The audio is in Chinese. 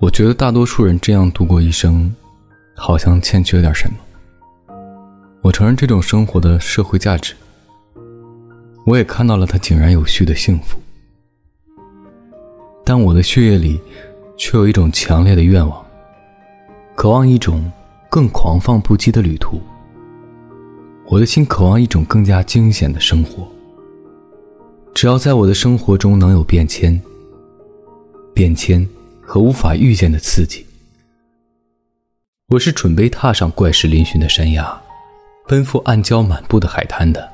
我觉得大多数人这样度过一生，好像欠缺点什么。我承认这种生活的社会价值，我也看到了它井然有序的幸福。但我的血液里，却有一种强烈的愿望，渴望一种更狂放不羁的旅途。我的心渴望一种更加惊险的生活。只要在我的生活中能有变迁、变迁和无法预见的刺激，我是准备踏上怪石嶙峋的山崖。奔赴暗礁满布的海滩的。